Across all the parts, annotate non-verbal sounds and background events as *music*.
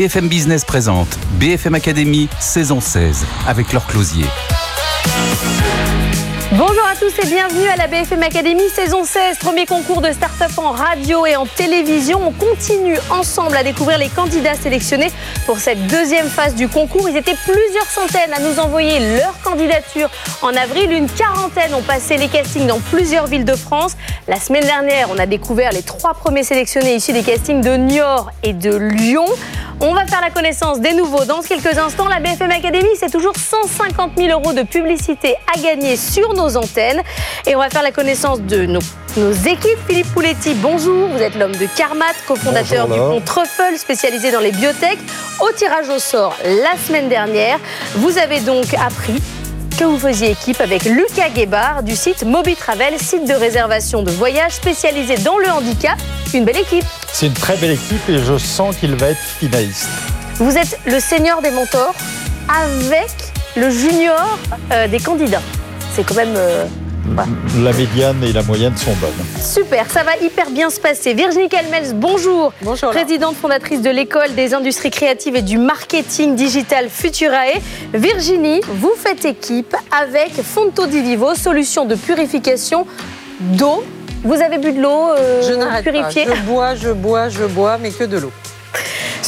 BFM Business présente BFM Academy saison 16 avec leur closier. Tous et bienvenue à la BFM Academy saison 16, premier concours de start-up en radio et en télévision. On continue ensemble à découvrir les candidats sélectionnés pour cette deuxième phase du concours. Ils étaient plusieurs centaines à nous envoyer leur candidature en avril. Une quarantaine ont passé les castings dans plusieurs villes de France. La semaine dernière, on a découvert les trois premiers sélectionnés issus des castings de Niort et de Lyon. On va faire la connaissance des nouveaux dans quelques instants. La BFM Academy, c'est toujours 150 000 euros de publicité à gagner sur nos antennes. Et on va faire la connaissance de nos, nos équipes. Philippe Pouletti, bonjour. Vous êtes l'homme de Carmat, cofondateur du compte Truffle, spécialisé dans les biotech. Au tirage au sort la semaine dernière, vous avez donc appris que vous faisiez équipe avec Lucas Guébard du site Moby Travel, site de réservation de voyage spécialisé dans le handicap. Une belle équipe. C'est une très belle équipe et je sens qu'il va être finaliste. Vous êtes le senior des mentors avec le junior euh, des candidats. C'est quand même euh, La médiane et la moyenne sont bonnes. super, ça va hyper bien se passer. Virginie Calmels, bonjour. Bonjour. Présidente fondatrice de l'école des industries créatives et du marketing digital Futurae. Virginie, vous faites équipe avec Fonto di Vivo, solution de purification d'eau. Vous avez bu de l'eau euh, Je n'arrête pas. purifiée Je bois, je bois, je bois, mais que de l'eau.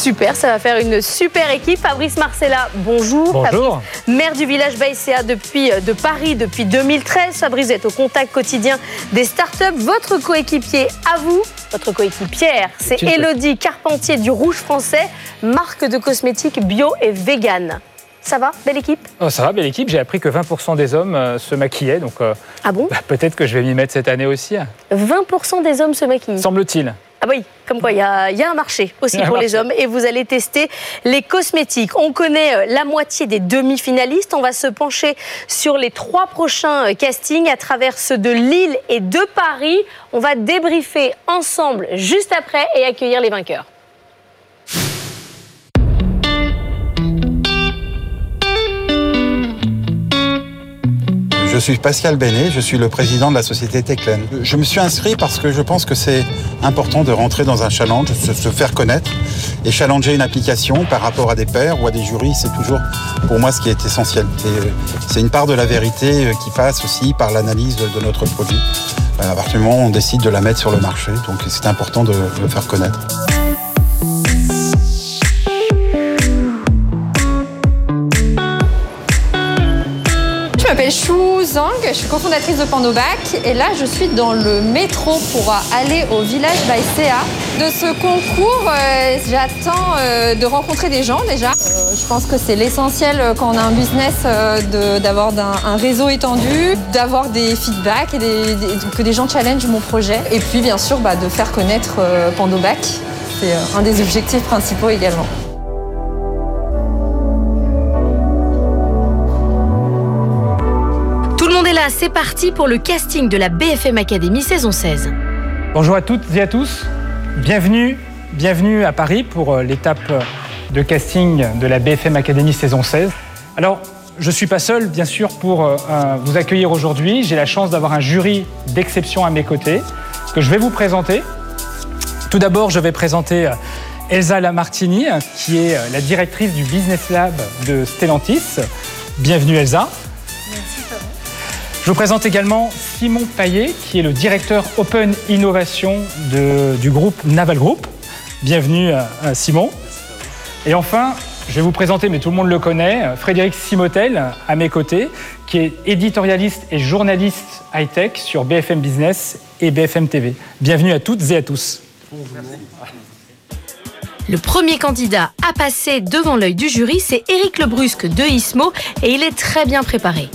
Super, ça va faire une super équipe. Fabrice Marcella, bonjour. Bonjour. Fabrice, maire du village Baïséa depuis, euh, de Paris depuis 2013. Fabrice, êtes au contact quotidien des startups. Votre coéquipier à vous, votre coéquipière, c'est. Elodie Carpentier du Rouge Français, marque de cosmétiques bio et vegan. Ça va Belle équipe? Oh, ça va, belle équipe. J'ai appris que 20% des hommes euh, se maquillaient, donc euh, Ah bon? bah, peut-être que je vais m'y mettre cette année aussi, hein. 20% des hommes se maquillent. semble-t-il. Ah oui, comme quoi il y, a il y a un marché aussi pour les hommes et vous allez tester les cosmétiques. On connaît euh, la moitié des demi-finalistes. On va se pencher sur les trois prochains euh, castings à travers ceux de Lille et de Paris. On va débriefer ensemble juste après et accueillir les vainqueurs. Je suis Pascal Benet, je suis le président de la société Techlen. Je me suis inscrit parce que je pense que c'est important de rentrer dans un challenge, se, se faire connaître et challenger une application par rapport à des pairs ou à des jurys, c'est toujours pour moi ce qui est essentiel. Euh, C'est une part de la vérité euh, qui passe aussi par l'analyse de, de notre produit. Euh, À partir du moment où on décide de la mettre sur le marché, donc c'est important de le faire connaître. Chou Zhang, je suis cofondatrice de Pandobac et là je suis dans le métro pour aller au village Baïséa. De ce concours, euh, j'attends euh, de rencontrer des gens déjà. Euh, je pense que c'est l'essentiel quand on a un business d'avoir un réseau étendu, d'avoir des feedbacks et que des gens challengent mon projet. Et puis bien sûr bah, de faire connaître Pandobac. C'est un des objectifs principaux également. C'est parti pour le casting de la BFM Academy saison 16. Bonjour à toutes et à tous. Bienvenue, bienvenue à Paris pour euh, l'étape euh, de casting de la BFM Academy saison 16. Alors, je ne suis pas seul, bien sûr, pour euh, vous accueillir aujourd'hui. J'ai la chance d'avoir un jury d'exception à mes côtés que je vais vous présenter. Tout d'abord, je vais présenter Elsa Lamartini, qui est la directrice du Business Lab de Stellantis. Bienvenue Elsa. Je vous présente également Simon Paillet, qui est le directeur Open Innovation du groupe Naval Group. Bienvenue euh, euh, Simon. Et enfin, je vais vous présenter, mais tout le monde le connaît, euh, Frédéric Simotel, à mes côtés, qui est éditorialiste et journaliste high-tech sur BFM Business et BFM TV. Bienvenue à toutes et à tous. Le premier candidat à passer devant l'œil du jury, c'est Éric Lebrusque de Ismo et il est très bien préparé.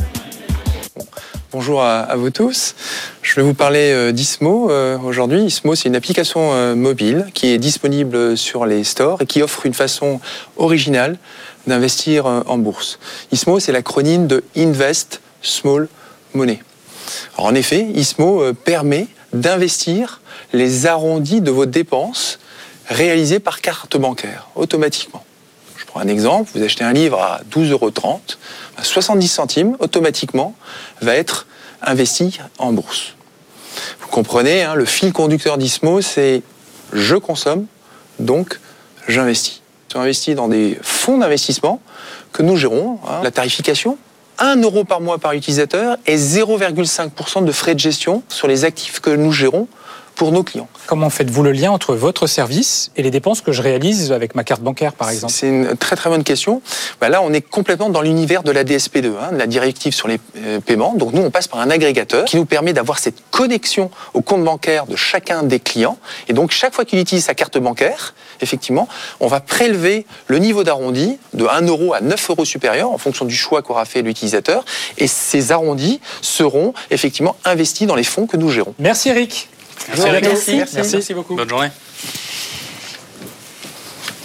Bonjour à, vous tous. Je vais vous parler euh, d'Ismo euh, aujourd'hui. Ismo, c'est une application euh, mobile qui est disponible sur les stores et qui offre une façon originale d'investir en bourse. Ismo, c'est l'acronyme de Invest Small Money. En effet, Ismo permet d'investir les arrondis de vos dépenses réalisées par carte bancaire automatiquement. Je prends un exemple, vous achetez un livre à 12,30 euros, 70 centimes automatiquement va être investi en bourse. Vous comprenez, hein, le fil conducteur d'Ismo, c'est je consomme, donc j'investis. sont investis dans des fonds d'investissement que nous gérons. hein. La tarification, 1 euro par mois par utilisateur et 0,5% de frais de gestion sur les actifs que nous gérons pour nos clients. Comment faites-vous le lien entre votre service et les dépenses que je réalise avec ma carte bancaire, par exemple? C'est une très très bonne question. Bah là, on est complètement dans l'univers de la DSP2, hein, de la directive sur les euh, paiements. Donc nous, on passe par un agrégateur qui nous permet d'avoir cette connexion au compte bancaire de chacun des clients. Et donc chaque fois qu'il utilise sa carte bancaire, effectivement, on va prélever le niveau d'arrondi de 1 euro à 9 euros supérieur en fonction du choix qu'aura fait l'utilisateur. Et ces arrondis seront effectivement investis dans les fonds que nous gérons. Merci Eric. Merci. Merci. Merci beaucoup. Bonne journée.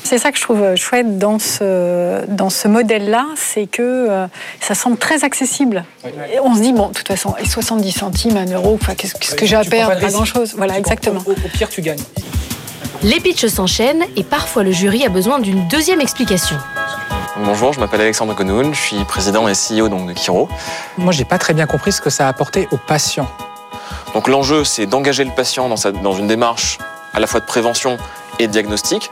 C'est ça que je trouve chouette dans ce, dans ce modèle-là, c'est que euh, ça semble très accessible. Et on se dit, bon, de toute façon, et 70 centimes, 1 euro, enfin, qu'est-ce que j'ai à perdre pas grand-chose. Voilà, Tu prends- exactement. Au, au pire, tu gagnes. Les pitchs s'enchaînent et parfois le jury a besoin d'une deuxième explication. Bonjour, je m'appelle Alexandre Konoun, je suis président et CEO donc, de Kiro. Moi, j'ai pas très bien compris ce que ça a apporté aux patients. Donc l'enjeu, c'est d'engager le patient dans, une démarche à la fois de prévention et de diagnostic,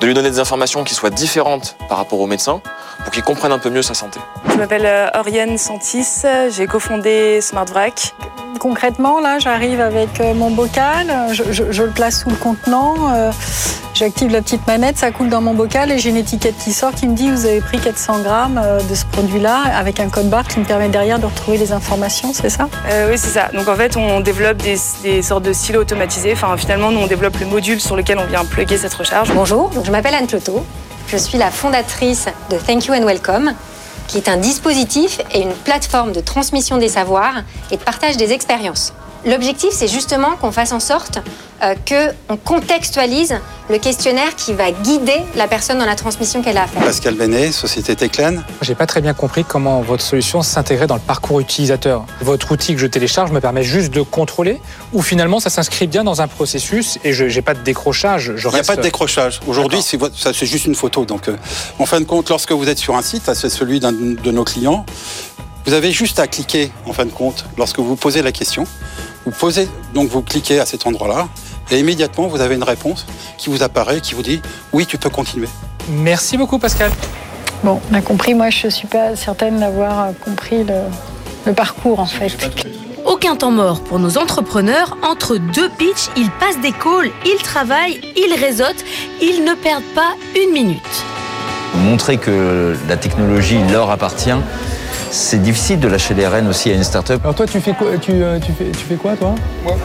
de lui donner des informations qui soient différentes par rapport au médecin pour qu'il comprenne un peu mieux sa santé. Je m'appelle euh, Oriane Santis, j'ai cofondé SmartVrac. Concrètement, là, j'arrive avec euh, mon bocal, euh, je, je- je le place sous le contenant, euh, j'active la petite manette, ça coule dans mon bocal et j'ai une étiquette qui sort qui me dit vous avez pris 400 grammes de ce produit-là avec un code barre qui me permet derrière de retrouver les informations, c'est ça? Euh, oui, c'est ça. Donc en fait, on développe des, des sortes de silos automatisés. Enfin, finalement, nous, on développe le module sur lequel on vient Bonjour, je m'appelle Anne Cloto. Je suis la fondatrice de Thank You and Welcome, qui est un dispositif et une plateforme de transmission des savoirs et de partage des expériences. L'objectif, c'est justement qu'on fasse en sorte euh, qu'on contextualise le questionnaire qui va guider la personne dans la transmission qu'elle a à faire. Pascal Benet, Société Teclen. J'ai pas très bien compris comment votre solution s'intégrait dans le parcours utilisateur. Votre outil que je télécharge me permet juste de contrôler ou finalement ça s'inscrit bien dans un processus et je n'ai pas de décrochage. Je Il n'y a pas de décrochage. Aujourd'hui, c'est votre- ça, c'est juste une photo. Donc, euh, en fin de compte, lorsque vous êtes sur un site, ça, c'est celui d'un de nos clients, vous avez juste à cliquer, en fin de compte, lorsque vous posez la question. Vous posez, donc vous cliquez à cet endroit-là, et immédiatement, vous avez une réponse qui vous apparaît, qui vous dit oui, tu peux continuer. Merci beaucoup Pascal. Bon, on a compris, moi je suis pas certaine d'avoir euh, compris le, le parcours en fait. Aucun temps mort pour nos entrepreneurs. Entre deux pitchs, ils passent des calls, ils travaillent, ils réseautent, ils ne perdent pas une minute. Montrer que la technologie leur appartient, c'est difficile de lâcher les rênes aussi à une start-up. Alors toi, tu fais quoi, tu, euh, tu fais, tu fais quoi toi Moi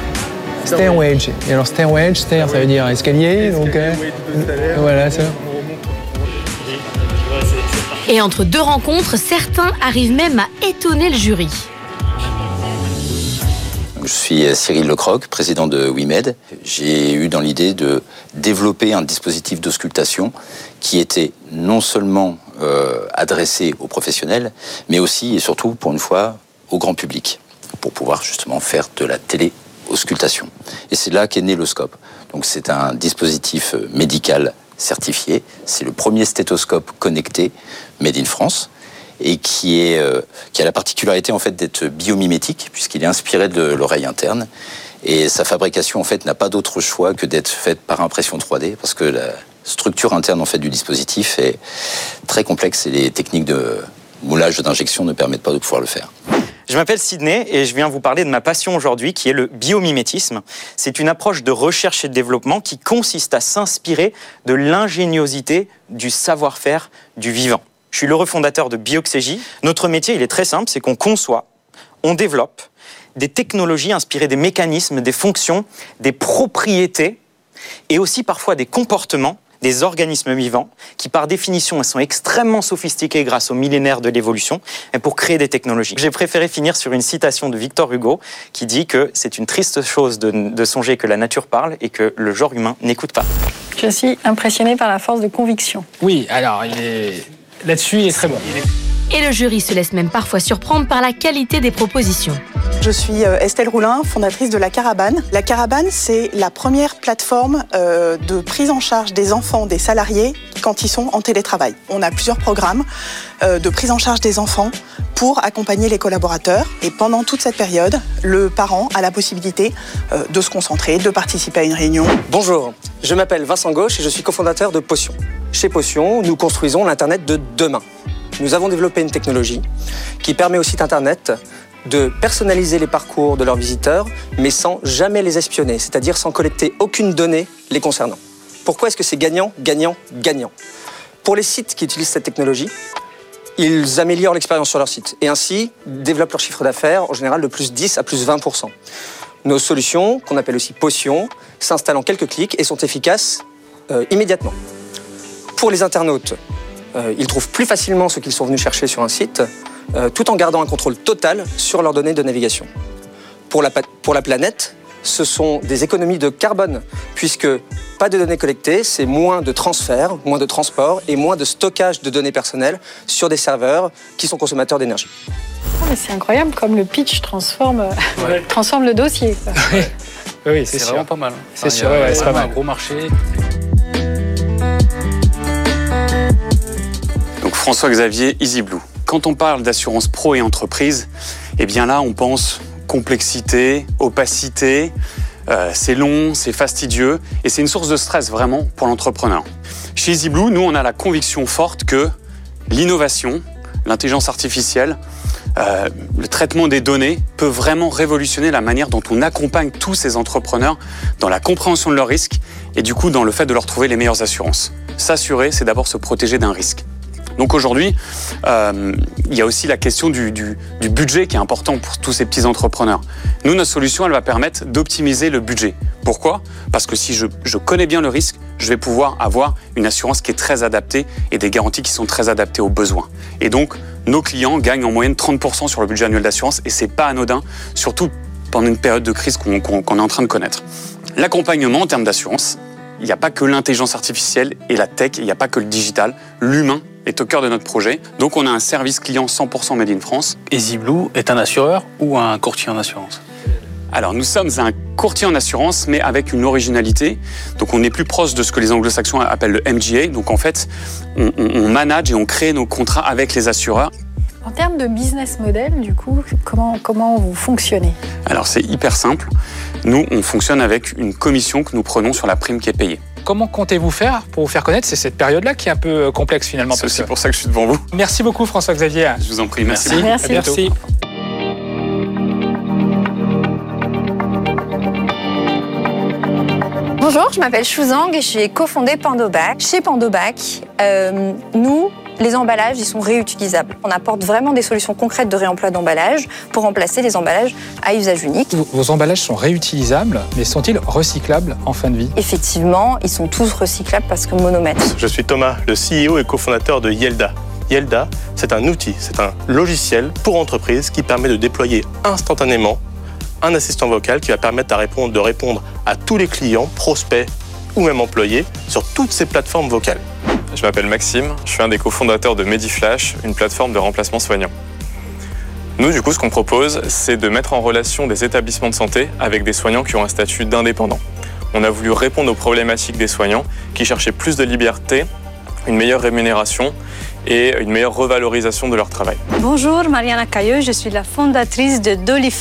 Stairwedge. Et alors stairwedge, stair, ça veut dire escalier. donc, euh, voilà ça. Et entre deux rencontres, certains arrivent même à étonner le jury. Je suis Cyril Lecroc, président de WeMed. J'ai eu dans l'idée de développer un dispositif d'auscultation qui était non seulement euh, adressé aux professionnels, mais aussi et surtout, pour une fois, au grand public, pour pouvoir justement faire de la télé-auscultation. Et c'est là qu'est né le scope. Donc c'est un dispositif euh, médical certifié. C'est le premier stéthoscope connecté made in France et qui, euh, qui a la particularité en fait d'être biomimétique puisqu'il est inspiré de l'oreille interne et sa fabrication en fait n'a pas d'autre choix que d'être faite par impression 3D parce que la structure interne en fait du dispositif est très complexe et les techniques de moulage d'injection ne permettent pas de pouvoir le faire. Je m'appelle Sydney et je viens vous parler de ma passion aujourd'hui qui est le biomimétisme. C'est une approche de recherche et de développement qui consiste à s'inspirer de l'ingéniosité du savoir-faire du vivant. Je suis le refondateur de Bioxégie. Notre métier, il est très simple, c'est qu'on conçoit, on développe des technologies inspirées des mécanismes, des fonctions, des propriétés et aussi parfois des comportements des organismes vivants qui, par définition, sont extrêmement sophistiqués grâce aux millénaires de l'évolution et pour créer des technologies. J'ai préféré finir sur une citation de Victor Hugo qui dit que c'est une triste chose de, de songer que la nature parle et que le genre humain n'écoute pas. Je suis impressionnée par la force de conviction. Oui, alors il est là-dessus, il est très bon. Et le jury se laisse même parfois surprendre par la qualité des propositions. Je suis euh, Estelle Roulin, fondatrice de La Caravane. La Caravane, c'est la première plateforme euh, de prise en charge des enfants, des salariés, quand ils sont en télétravail. On a plusieurs programmes euh, de prise en charge des enfants pour accompagner les collaborateurs. Et pendant toute cette période, le parent a la possibilité de se concentrer, de participer à une réunion. Bonjour, je m'appelle Vincent Gauche et je suis cofondateur de Potion. Chez Potion, nous construisons l'Internet de demain. Nous avons développé une technologie qui permet au site Internet de personnaliser les parcours de leurs visiteurs, mais sans jamais les espionner, c'est-à-dire sans collecter aucune donnée les concernant. Pourquoi est-ce que c'est gagnant, gagnant, gagnant? Pour les sites qui utilisent cette technologie, ils améliorent l'expérience sur leur site et ainsi développent leur chiffre d'affaires en général de plus 10 à plus 20%. Nos solutions, qu'on appelle aussi potions, s'installent en quelques clics et sont efficaces euh, immédiatement. Pour les internautes, euh, ils trouvent plus facilement ce qu'ils sont venus chercher sur un site, euh, tout en gardant un contrôle total sur leurs données de navigation. Pour la, pour la planète, ce sont des économies de carbone, puisque pas de données collectées, c'est moins de transfert, moins de transport et moins de stockage de données personnelles sur des serveurs qui sont consommateurs d'énergie. Ah, c'est incroyable comme le pitch transforme, euh, *laughs* transforme le dossier. oui, c'est vraiment pas mal. C'est sûr, c'est pas mal. un gros marché. François-Xavier EasyBlue. Quand on parle d'assurance pro et entreprise, eh bien là, on pense complexité, opacité, euh, c'est long, c'est fastidieux et c'est une source de stress vraiment pour l'entrepreneur. Chez EasyBlue, nous, on a la conviction forte que l'innovation, l'intelligence artificielle, euh, le traitement des données peut vraiment révolutionner la manière dont on accompagne tous ces entrepreneurs dans la compréhension de leurs risques et du coup dans le fait de leur trouver les meilleures assurances. S'assurer, c'est d'abord se protéger d'un risque. Donc aujourd'hui, euh, il y a aussi la question du, budget qui est important pour tous ces petits entrepreneurs. Nous, notre solution, elle va permettre d'optimiser le budget. Pourquoi? Parce que si je, connais bien le risque, je vais pouvoir avoir une assurance qui est très adaptée et des garanties qui sont très adaptées aux besoins. Et donc, nos clients gagnent en moyenne 30% sur le budget annuel d'assurance et c'est pas anodin, surtout pendant une période de crise qu'on est en train de connaître. L'accompagnement en termes d'assurance, il n'y a pas que l'intelligence artificielle et la tech, il n'y a pas que le digital. L'humain est au cœur de notre projet. Donc on a un service client 100% Made in France. EasyBlue est un assureur ou un courtier en assurance? Alors nous sommes un courtier en assurance, mais avec une originalité. Donc on est plus proche de ce que les anglo-saxons appellent le MGA. Donc en fait, on, on, manage et on crée nos contrats avec les assureurs. En termes de business model, du coup, comment, comment vous fonctionnez? Alors c'est hyper simple. Nous, on fonctionne avec une commission que nous prenons sur la prime qui est payée. Comment comptez-vous faire pour vous faire connaître C'est cette période-là qui est un peu euh, complexe finalement. C'est aussi pour ça que je suis devant vous. Merci beaucoup François-Xavier. Je vous en prie, merci. Merci. merci. Bonjour, je m'appelle Shuzang et j'ai cofondé Pandobac. Chez Pandobac, euh, nous, les emballages, ils sont réutilisables. On apporte vraiment des solutions concrètes de réemploi d'emballage pour remplacer les emballages à usage unique. Vos emballages sont réutilisables, mais sont-ils recyclables en fin de vie? Effectivement, ils sont tous recyclables parce que monomètre. Je suis Thomas, le CEO et cofondateur de Yelda. Yelda, c'est un outil, c'est un logiciel pour entreprise qui permet de déployer instantanément un assistant vocal qui va permettre répondre, de répondre à tous les clients, prospects ou même employés sur toutes ces plateformes vocales. Je m'appelle Maxime, je suis un des cofondateurs de Mediflash, une plateforme de remplacement soignant. Nous, du coup, ce qu'on propose, c'est de mettre en relation des établissements de santé avec des soignants qui ont un statut d'indépendant. On a voulu répondre aux problématiques des soignants qui cherchaient plus de liberté, une meilleure rémunération et une meilleure revalorisation de leur travail. Bonjour, Mariana Cailleux, je suis la fondatrice de Dolly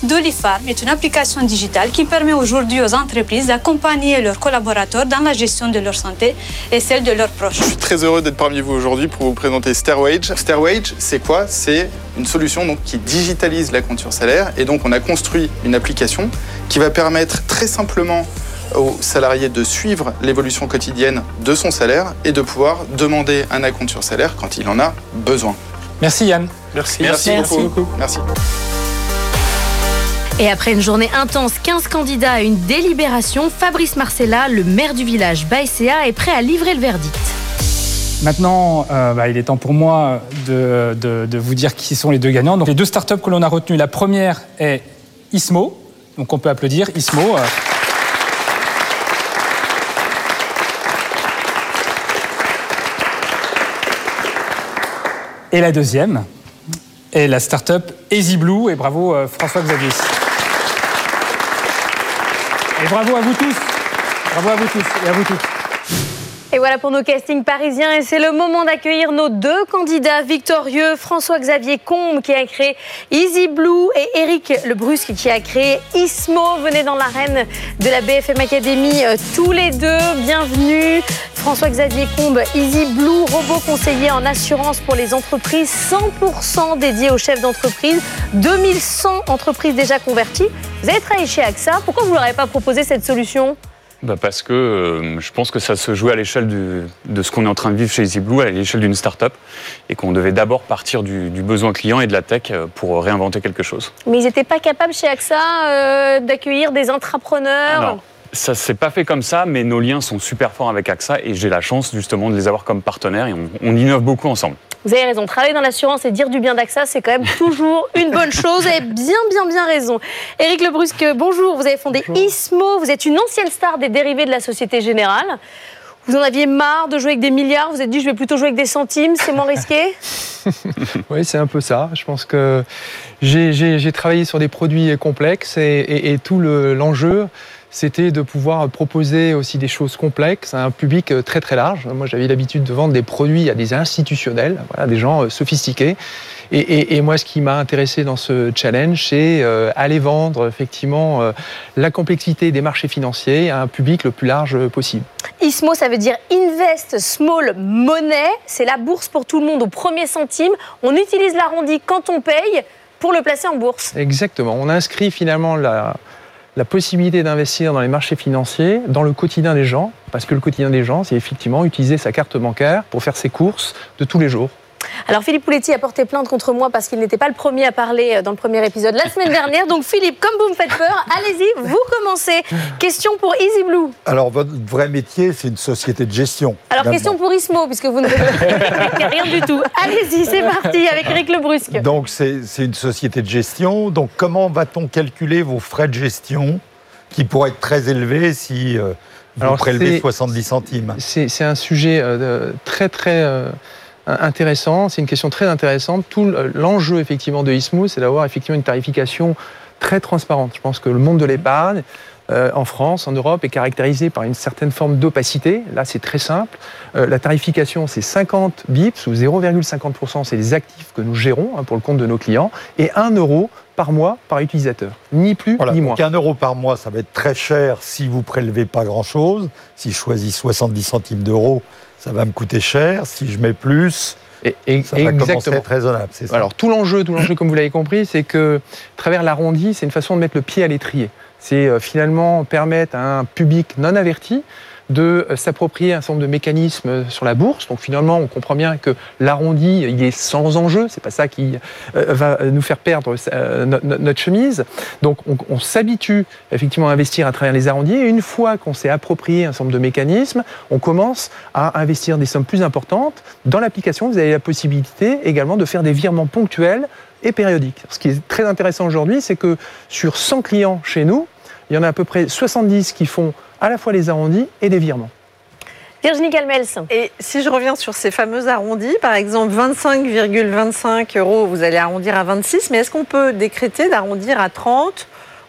Farm. Dolifarm est une application digitale qui permet aujourd'hui aux entreprises d'accompagner leurs collaborateurs dans la gestion de leur santé et celle de leurs proches. Je suis très heureux d'être parmi vous aujourd'hui pour vous présenter Stairwage. Stairwage, c'est quoi? C'est une solution donc, qui digitalise la compte sur salaire et donc on a construit une application qui va permettre très simplement aux salariés de suivre l'évolution quotidienne de son salaire et de pouvoir demander un acompte sur salaire quand il en a besoin. Merci Yann. Merci, Merci, beaucoup. Merci. Et après une journée intense, 15 candidats à une délibération, Fabrice Marcella, le maire du village Baïséa, est prêt à livrer le verdict. Maintenant, euh, bah, il est temps pour moi de, vous dire qui sont les deux gagnants. Donc, les deux startups que l'on a retenues, la première est Ismo. Donc on peut applaudir Ismo. Euh. Et la deuxième est la start-up EasyBlue. Et bravo euh, François-Xavier. Et bravo à vous tous. Bravo à vous tous et à vous toutes. Et voilà pour nos castings parisiens. Et c'est le moment d'accueillir nos deux candidats victorieux, François-Xavier Combe qui a créé Easy Blue et Eric Lebrusque qui a créé Ismo. Venez dans l'arène de la BFM Academy euh, tous les deux. Bienvenue. François-Xavier Combe, Easy Blue, robot conseiller en assurance pour les entreprises, 100% dédié aux chefs d'entreprise, 2100 entreprises déjà converties. Vous avez travaillé chez AXA. Pourquoi vous ne leur avez pas proposé cette solution? Bah parce que euh, je pense que ça se jouait à l'échelle de ce qu'on est en train de vivre chez EasyBlue, à l'échelle d'une start-up, et qu'on devait d'abord partir du, besoin client et de la tech euh, pour réinventer quelque chose. Mais ils n'étaient pas capables chez AXA euh, d'accueillir des entrepreneurs ah ça s'est pas fait comme ça, mais nos liens sont super forts avec AXA et j'ai la chance justement de les avoir comme partenaires et on, on innove beaucoup ensemble. Vous avez raison, travailler dans l'assurance et dire du bien d'AXA, c'est quand même *laughs* toujours une bonne chose. Vous avez bien, bien, bien raison. Éric Lebrusque, bonjour. Vous avez fondé ISMO. Vous êtes une ancienne star des dérivés de la Société Générale. Vous en aviez marre de jouer avec des milliards. Vous vous êtes dit, je vais plutôt jouer avec des centimes. C'est moins risqué? *laughs* Oui, c'est un peu ça. Je pense que j'ai travaillé sur des produits complexes et, tout l'enjeu c'était de pouvoir proposer aussi des choses complexes à un public euh, très très large. Moi, j'avais l'habitude de vendre des produits à des institutionnels, voilà, des gens euh, sophistiqués. Et, moi, ce qui m'a intéressé dans ce challenge, c'est euh, aller vendre effectivement la complexité des marchés financiers à un public le plus large possible. ISMO, ça veut dire Invest Small Money. C'est la bourse pour tout le monde au premier centime. On utilise l'arrondi quand on paye pour le placer en bourse. Exactement. On inscrit finalement la, la possibilité d'investir dans les marchés financiers, dans le quotidien des gens, parce que le quotidien des gens, c'est effectivement utiliser sa carte bancaire pour faire ses courses de tous les jours. Alors Philippe Pouletti a porté plainte contre moi parce qu'il n'était pas le premier à parler euh, dans le premier épisode la semaine dernière. Donc Philippe, comme vous me faites peur, allez-y, vous commencez. Question pour Easy Blue. Alors votre vrai métier, c'est une société de gestion. Alors question pour Ismo, puisque vous ne *laughs* rien du tout. Allez-y, c'est parti avec Eric Lebrusque. Donc c'est une société de gestion. Donc comment va-t-on calculer vos frais de gestion qui pourraient être très élevés si euh, vous prélevez 70 centimes? C'est un sujet euh, très très intéressant, c'est une question très intéressante. Tout l'enjeu effectivement de ISMO, c'est d'avoir effectivement une tarification très transparente. Je pense que le monde de l'épargne, euh, en France, en Europe, est caractérisé par une certaine forme d'opacité. Là, c'est très simple. Euh, la tarification, c'est 50 bips ou 0,50%, c'est les actifs que nous gérons hein, pour le compte de nos clients, et 1 euro par mois par utilisateur. Ni plus, ni moins. Donc 1 euro par mois, ça va être très cher si vous prélevez pas grand-chose. Si je choisis 70 centimes d'euros, ça va me coûter cher. Si je mets plus, et, ça va commencer à être raisonnable. Ça. Alors tout l'enjeu, tout l'enjeu, comme vous l'avez compris, c'est que travers l'arrondi, c'est une façon de mettre le pied à l'étrier. C'est euh, finalement permettre à un public non averti de euh, s'approprier un certain nombre de mécanismes sur la bourse. Donc finalement, on comprend bien que l'arrondi, il est sans enjeu. C'est pas ça qui euh, va nous faire perdre euh, notre chemise. Donc on, s'habitue effectivement à investir à travers les arrondis. Et une fois qu'on s'est approprié un certain nombre de mécanismes, on commence à investir des sommes plus importantes. Dans l'application, vous avez la possibilité également de faire des virements ponctuels et périodiques. Ce qui est très intéressant aujourd'hui, c'est que sur 100 clients chez nous, il y en a à peu près 70 qui font à la fois les arrondis et les virements. Virginie Calmels. Et si je reviens sur ces fameux arrondis, par exemple 25,25 euros, vous allez arrondir à 26, mais est-ce qu'on peut décréter d'arrondir à 30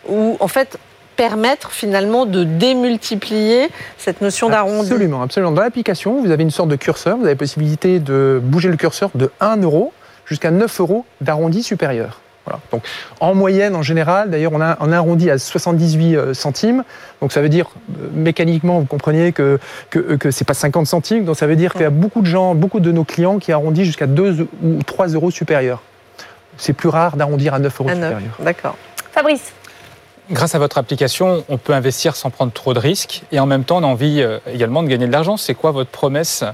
ou en fait permettre finalement de démultiplier cette notion d'arrondi? Absolument, absolument. Dans l'application, vous avez une sorte de curseur, vous avez la possibilité de bouger le curseur de 1 euro jusqu'à 9 euros d'arrondi supérieur. Donc, en moyenne, en général, d'ailleurs, on a un arrondi à 78 euh, centimes. Donc, ça veut dire, euh, mécaniquement, vous comprenez que, que, euh, que ce n'est pas 50 centimes. Donc, ça veut dire qu'il y a beaucoup de gens, beaucoup de nos clients qui arrondissent jusqu'à 2 ou 3 euros supérieurs. C'est plus rare d'arrondir à 9 euros supérieurs. D'accord. Fabrice Grâce à votre application, on peut investir sans prendre trop de risques et en même temps, on a envie également de gagner de l'argent. C'est quoi votre promesse?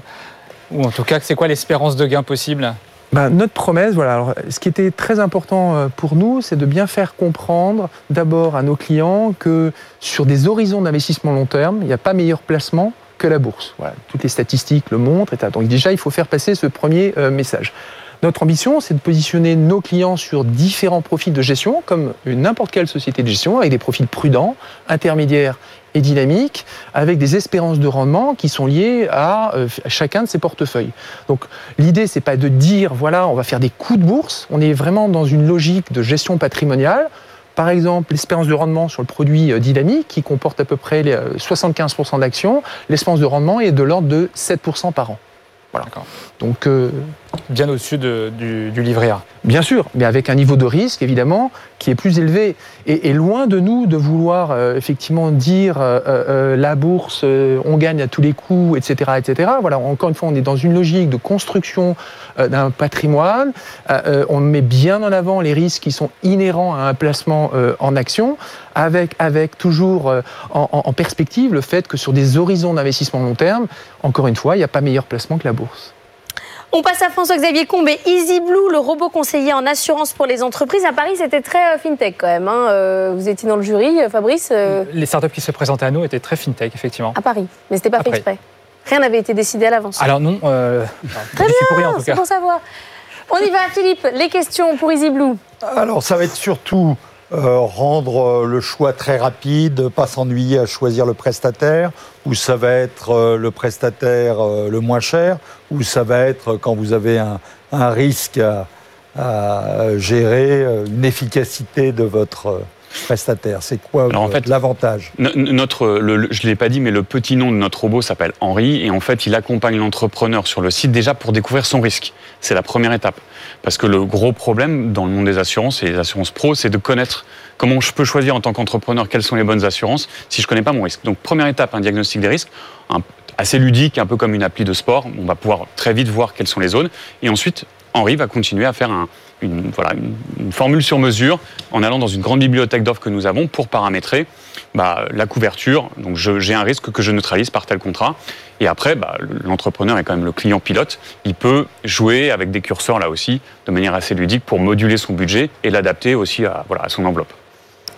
Ou en tout cas, c'est quoi l'espérance de gain possible? Ben, notre promesse, voilà. Alors, ce qui était très important euh, pour nous, c'est de bien faire comprendre d'abord à nos clients que sur des horizons d'investissement long terme, il n'y a pas meilleur placement que la bourse. Toutes les statistiques le montrent. Donc déjà, il faut faire passer ce premier euh, message. Notre ambition, c'est de positionner nos clients sur différents profils de gestion, comme n'importe quelle société de gestion, avec des profils prudents, intermédiaires et dynamiques, avec des espérances de rendement qui sont liées à, euh, chacun de ces portefeuilles. Donc l'idée, c'est pas de dire, voilà, on va faire des coups de bourse, on est vraiment dans une logique de gestion patrimoniale. Par exemple, l'espérance de rendement sur le produit euh, dynamique, qui comporte à peu près 75% euh, d'actions, l'espérance de rendement est de l'ordre de 7% par an. Voilà. Donc, euh, bien au-dessus du, livret A. Bien sûr, mais avec un niveau de risque, évidemment, qui est plus élevé. Et, loin de nous de vouloir, euh, effectivement, dire euh, la bourse, on gagne à tous les coups, etc., etc. Voilà, encore une fois, on est dans une logique de construction d'un patrimoine. on met bien en avant les risques qui sont inhérents à un placement en action, avec, avec toujours en, en perspective le fait que sur des horizons d'investissement long terme, encore une fois, il n'y a pas meilleur placement que la bourse. On passe à François-Xavier Combe et EasyBlue, le robot conseiller en assurance pour les entreprises. À Paris, c'était très euh, fintech quand même. Hein. Euh, vous étiez dans le jury, euh, Fabrice Les startups qui se présentaient à nous étaient très fintech, effectivement. À Paris, mais ce n'était pas fait exprès. Rien n'avait été décidé à l'avance. Alors non, très bien, c'est pour savoir. On y va, Philippe. Les questions pour EasyBlue. Alors, ça va être surtout euh, rendre euh, le choix très rapide, pas s'ennuyer à choisir le prestataire, ou ça va être euh, le prestataire le moins cher, ou ça va être quand vous avez un, risque à, gérer, une de votre prestataire C'est quoi en fait, l'avantage? notre, Je ne l'ai pas dit, mais le petit nom de notre robot s'appelle Henri et en fait, il accompagne l'entrepreneur sur le site déjà pour découvrir son risque. C'est la première étape. Parce que le gros problème dans le monde des assurances et les assurances pro, c'est de connaître comment je peux choisir en tant qu'entrepreneur quelles sont les bonnes assurances si je ne connais pas mon risque. Donc première étape, un diagnostic des risques, assez ludique, un peu comme une appli de sport. On va pouvoir très vite voir quelles sont les zones. Et ensuite, Henri va continuer à faire une, voilà, une, formule sur mesure en allant dans une grande bibliothèque d'offres que nous avons pour paramétrer bah, la couverture. Donc j'ai un risque que je neutralise par tel contrat. Et après, bah, l'entrepreneur est quand même le client pilote. Il peut jouer avec des curseurs là aussi de manière assez ludique pour moduler son budget et l'adapter aussi à, voilà, à son enveloppe.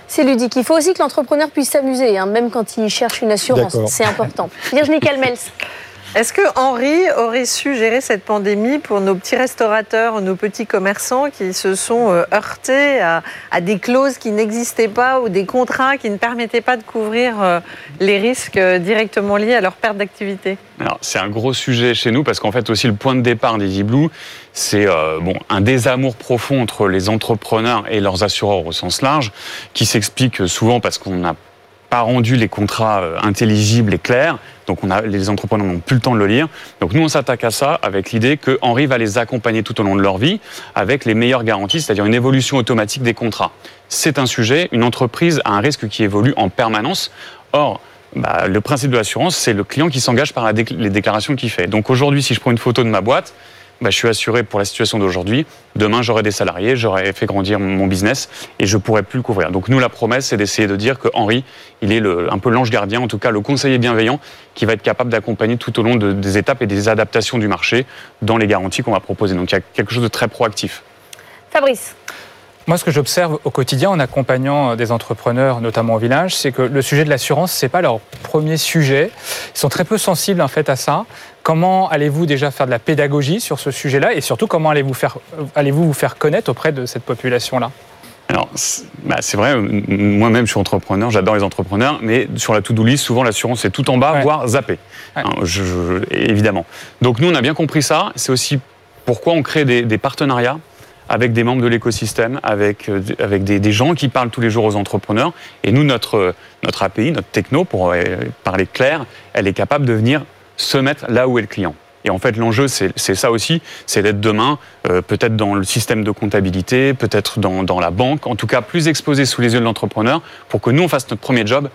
C'est ludique. Il faut aussi que l'entrepreneur puisse s'amuser, hein, même quand il cherche une assurance. C'est important. Virginie Calmels. *laughs* Est-ce que Henri aurait su gérer cette pandémie pour nos petits restaurateurs, nos petits commerçants qui se sont euh, heurtés à, des clauses qui n'existaient pas ou des contrats qui ne permettaient pas de couvrir euh, les risques euh, directement liés à leur perte d'activité? C'est un gros sujet chez nous parce qu'en fait aussi le point de départ des Blue, c'est un désamour profond entre les entrepreneurs et leurs assureurs au sens large, qui s'explique souvent parce qu'on n'a pas rendu les contrats intelligibles et clairs donc on a, les entrepreneurs n'ont plus le temps de le lire. Donc nous, on s'attaque à ça avec l'idée que Henri va les accompagner tout au long de leur vie avec les meilleures garanties, c'est-à-dire une évolution automatique des contrats. C'est un sujet, une entreprise a un risque qui évolue en permanence. Or, bah, le principe de l'assurance, c'est le client qui s'engage par les déclarations qu'il fait. Donc aujourd'hui, si je prends une photo de ma boîte, bah, je suis assuré pour la situation d'aujourd'hui. Demain, j'aurai des salariés, j'aurai fait grandir mon business et je pourrai plus le couvrir. Donc nous, la promesse, c'est d'essayer de dire que Henri, il est un peu l'ange gardien, en tout cas le conseiller bienveillant, qui va être capable d'accompagner tout au long des étapes et des adaptations du marché dans les garanties qu'on va proposer. Donc il y a quelque chose de très proactif. Fabrice. Moi, ce que j'observe au quotidien en accompagnant euh, des entrepreneurs, notamment au village, c'est que le sujet de l'assurance, ce n'est pas leur premier sujet. Ils sont très peu sensibles en fait à ça. Comment allez-vous déjà faire de la pédagogie sur ce sujet-là et surtout comment allez-vous faire, allez-vous vous faire connaître auprès de cette population-là? Alors, bah, c'est vrai, moi-même je suis entrepreneur, j'adore les entrepreneurs, mais sur la to-do list, souvent l'assurance est tout en bas, voire zappé, hein, évidemment. Donc nous, on a bien compris ça. C'est aussi pourquoi on crée des partenariats avec des membres de l'écosystème, avec, euh, avec des, gens qui parlent tous les jours aux entrepreneurs. Et nous, notre, notre API, notre techno, pour euh, parler clair, elle est capable de venir se mettre là où est le client. Et en fait, l'enjeu, c'est ça aussi, c'est d'être demain, euh, peut-être dans le système de comptabilité, peut-être dans, la banque, en tout cas plus exposé sous les yeux de l'entrepreneur, pour que nous, on fasse notre premier job,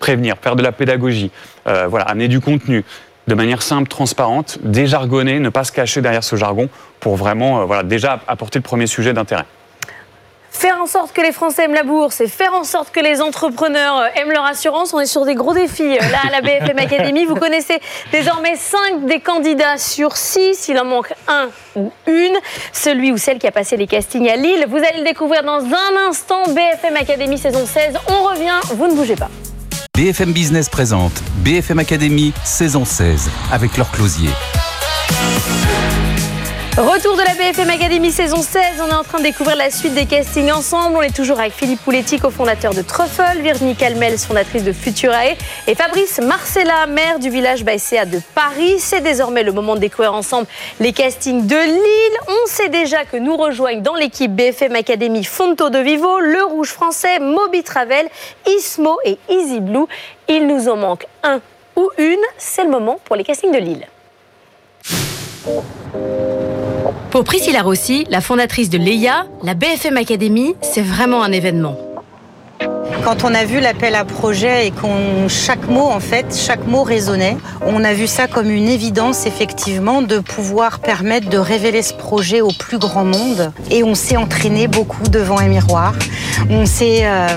prévenir, faire de la pédagogie, voilà, amener du contenu, de manière simple, transparente, déjargonner, ne pas se cacher derrière ce jargon pour vraiment euh, voilà, déjà apporter le premier sujet d'intérêt. Faire en sorte que les Français aiment la bourse et faire en sorte que les entrepreneurs euh, aiment leur assurance, on est sur des gros défis. Euh, là, à la BFM Academy, vous connaissez désormais 5 des candidats sur 6. Il en manque un ou une. Celui ou celle qui a passé les castings à Lille. Vous allez le découvrir dans un instant. BFM Academy saison 16. On revient, vous ne bougez pas. BFM Business présente BFM Academy saison 16 avec leur closier. Retour de la BFM Academy saison 16. On est en train de découvrir la suite des castings ensemble. On est toujours avec Philippe Pouletti, cofondateur de Truffle, Virginie Calmels, fondatrice de Futurae, et Fabrice Marcella, maire du village Baïséa de Paris. C'est désormais le moment de découvrir ensemble les castings de Lille. On sait déjà que nous rejoignent dans l'équipe BFM Academy Fonto de Vivo, Le Rouge Français, Moby Travel, Ismo et Easy Blue. Il nous en manque un ou une. C'est le moment pour les castings de Lille. Pour Priscilla Rossi, la fondatrice de Leia, la BFM Academy, c'est vraiment un événement. Quand on a vu l'appel à projet et qu'on chaque mot en fait, chaque mot résonnait, on a vu ça comme une évidence effectivement de pouvoir permettre de révéler ce projet au plus grand monde. Et on s'est entraîné beaucoup devant un miroir. On s'est euh,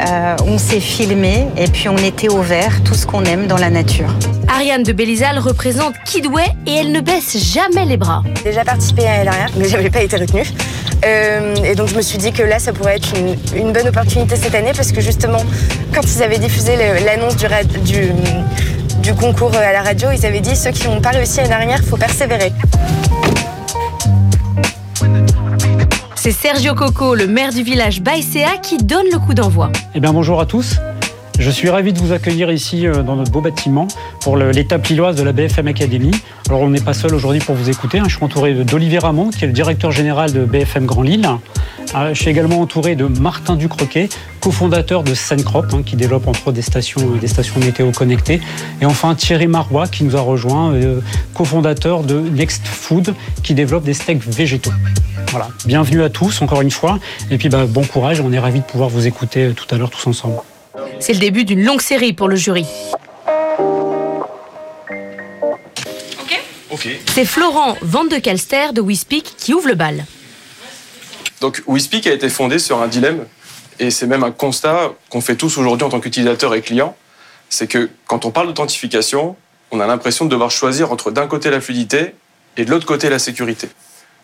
euh, on s'est filmé et puis on était au vert, tout ce qu'on aime dans la nature. Ariane de Bélizal représente Kidway et elle ne baisse jamais les bras. J'ai déjà participé à l'année dernière, mais j'avais pas été retenue. Euh, et donc je me suis dit que là, ça pourrait être une, une bonne opportunité cette année parce que justement, quand ils avaient diffusé l'annonce du, ra- du, du concours à la radio, ils avaient dit ceux qui n'ont pas réussi l'année dernière, il faut persévérer. C'est Sergio Coco, le maire du village Baïséa, qui donne le coup d'envoi. Eh bien, bonjour à tous. Je suis ravi de vous accueillir ici euh, dans notre beau bâtiment pour l'étape lilloise de la BFM Academy. Alors, on n'est pas seul aujourd'hui pour vous écouter. hein. Je suis entouré d'Olivier Ramon, qui est le directeur général de BFM Grand Lille. Euh, Je suis également entouré de Martin Ducroquet, cofondateur de Sencrop, hein, qui développe entre autres des stations, euh, des stations météo connectées. Et enfin Thierry Marois, qui nous a rejoint, cofondateur de Next Food, qui développe des steaks végétaux. Voilà, bienvenue à tous encore une fois. Et puis bah, bon courage, on est ravis de pouvoir vous écouter tout à l'heure tous ensemble. C'est le début d'une longue série pour le jury. C'est Florent Van de Calster de Wispik qui ouvre le bal. Donc WeSpeak a été fondé sur un dilemme, et c'est même un constat qu'on fait tous aujourd'hui en tant qu'utilisateurs et clients, c'est que quand on parle d'authentification, on a l'impression de devoir choisir entre d'un côté la fluidité et de l'autre côté la sécurité.